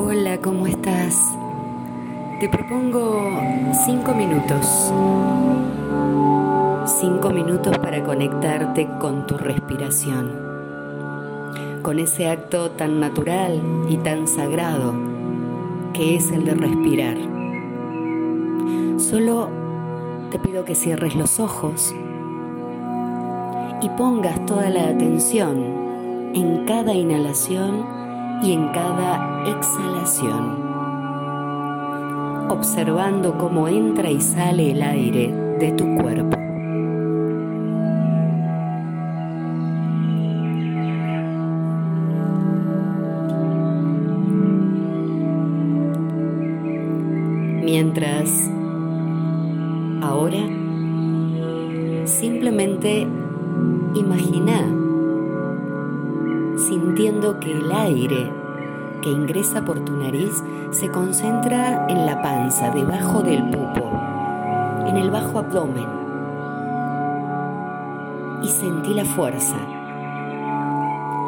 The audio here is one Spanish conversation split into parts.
Hola, ¿cómo estás? Te propongo cinco minutos. Cinco minutos para conectarte con tu respiración. Con ese acto tan natural y tan sagrado que es el de respirar. Solo te pido que cierres los ojos y pongas toda la atención en cada inhalación y en cada exhalación observando cómo entra y sale el aire de tu cuerpo. Mientras ahora simplemente imagina sintiendo que el aire que ingresa por tu nariz se concentra en la panza, debajo del pupo, en el bajo abdomen. Y sentí la fuerza.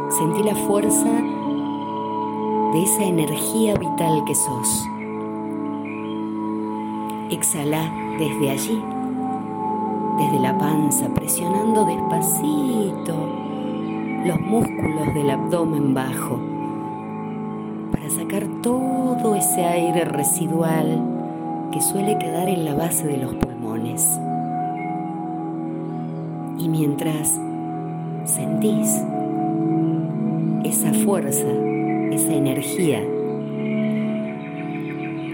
Sentí la fuerza de esa energía vital que sos. Exhala desde allí, desde la panza, presionando despacito los músculos del abdomen bajo sacar todo ese aire residual que suele quedar en la base de los pulmones. Y mientras sentís esa fuerza, esa energía,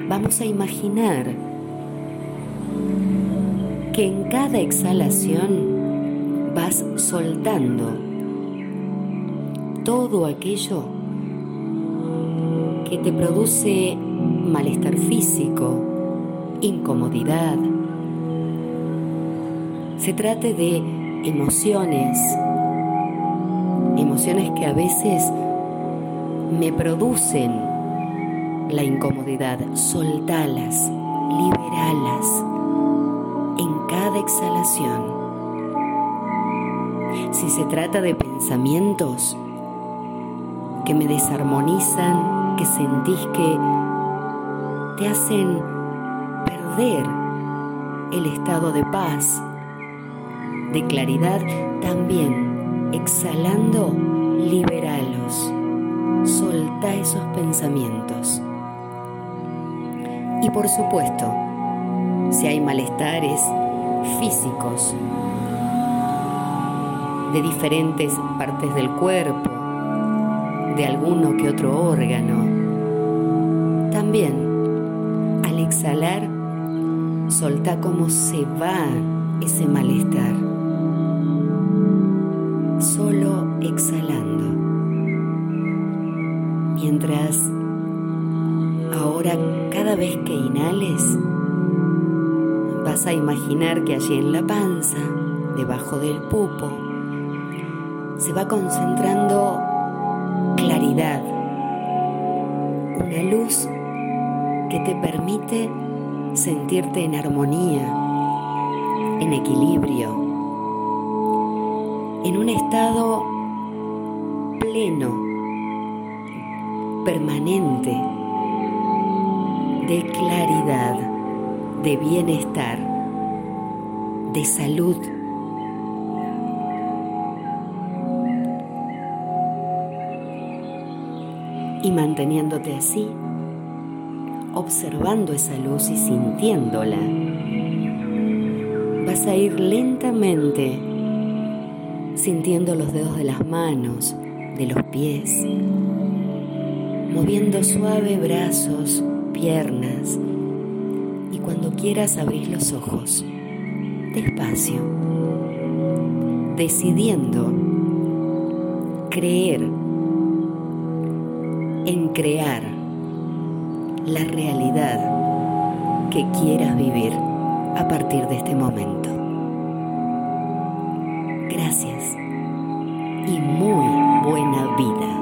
vamos a imaginar que en cada exhalación vas soltando todo aquello que te produce malestar físico, incomodidad. Se trate de emociones, emociones que a veces me producen la incomodidad. Soltalas, liberalas en cada exhalación. Si se trata de pensamientos que me desarmonizan, que sentís que te hacen perder el estado de paz, de claridad, también exhalando, liberalos, solta esos pensamientos. Y por supuesto, si hay malestares físicos de diferentes partes del cuerpo, de alguno que otro órgano. También, al exhalar, solta cómo se va ese malestar. Solo exhalando. Mientras ahora cada vez que inhales, vas a imaginar que allí en la panza, debajo del pupo, se va concentrando una luz que te permite sentirte en armonía, en equilibrio, en un estado pleno, permanente, de claridad, de bienestar, de salud y manteniéndote así, observando esa luz y sintiéndola, vas a ir lentamente sintiendo los dedos de las manos, de los pies, moviendo suave brazos, piernas y cuando quieras abrir los ojos, despacio, decidiendo creer en crear la realidad que quieras vivir a partir de este momento. Gracias y muy buena vida.